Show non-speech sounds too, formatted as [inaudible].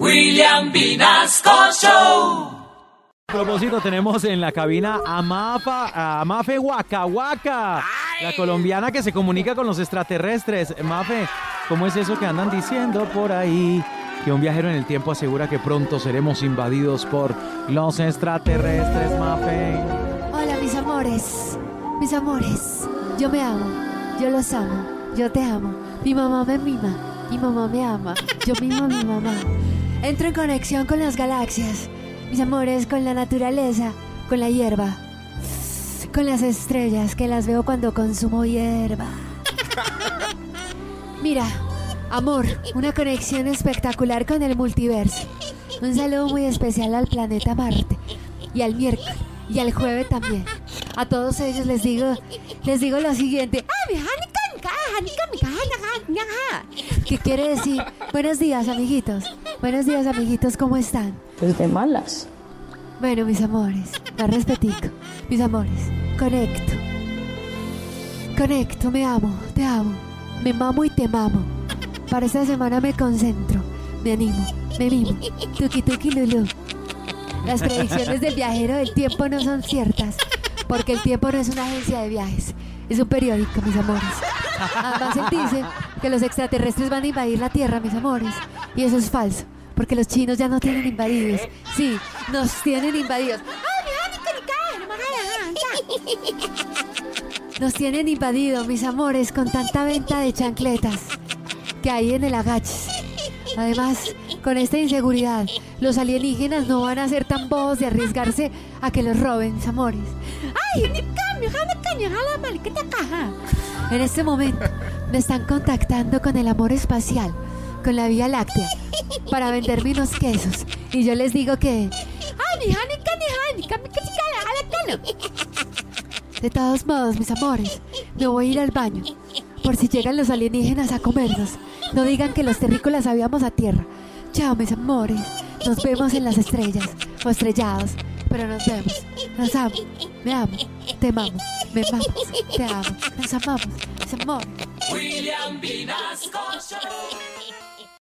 William Vinasco Show. A propósito, tenemos en la cabina a, Mafa, a Mafe Waka Waka, la colombiana que se comunica con los extraterrestres. Mafe, ¿cómo es eso que andan diciendo por ahí? Que un viajero en el tiempo asegura que pronto seremos invadidos por los extraterrestres, Mafe. Hola, mis amores. Mis amores. Yo me amo. Yo los amo. Yo te amo. Mi mamá me mima. Mi mamá me ama. Yo mimo a mi mamá. Entro en conexión con las galaxias. Mis amores, con la naturaleza. Con la hierba. Con las estrellas que las veo cuando consumo hierba. [laughs] Mira, amor, una conexión espectacular con el multiverso. Un saludo muy especial al planeta Marte y al miércoles y al jueves también. A todos ellos les digo, les digo lo siguiente. ¿Qué quiere decir? Buenos días, amiguitos. Buenos días, amiguitos, ¿cómo están? Pues de malas. Bueno, mis amores, más respetico. Mis amores, conecto. Conecto, me amo, te amo. Me mamo y te mamo. Para esta semana me concentro, me animo, me mimo. Tuki tuki lulu. Las predicciones del viajero del tiempo no son ciertas, porque el tiempo no es una agencia de viajes, es un periódico, mis amores. Además, él dice que los extraterrestres van a invadir la Tierra, mis amores, y eso es falso, porque los chinos ya no tienen invadidos. Sí, nos tienen invadidos. Nos tienen invadido, mis amores, con tanta venta de chancletas que hay en el agaches. Además, con esta inseguridad, los alienígenas no van a ser tan bobos de arriesgarse a que los roben, mis amores. ¡Ay, En este momento me están contactando con el amor espacial, con la Vía Láctea, para venderme unos quesos. Y yo les digo que... De todos modos, mis amores, me voy a ir al baño. Por si llegan los alienígenas a comernos. No digan que los terrícolas habíamos a tierra. Chao, mis amores. Nos vemos en las estrellas o estrellados. Pero nos vemos. Nos amo. Me amo. Te amamos. Me amamos. Te amo. Nos amamos. Mis amores. William Vinasco Show.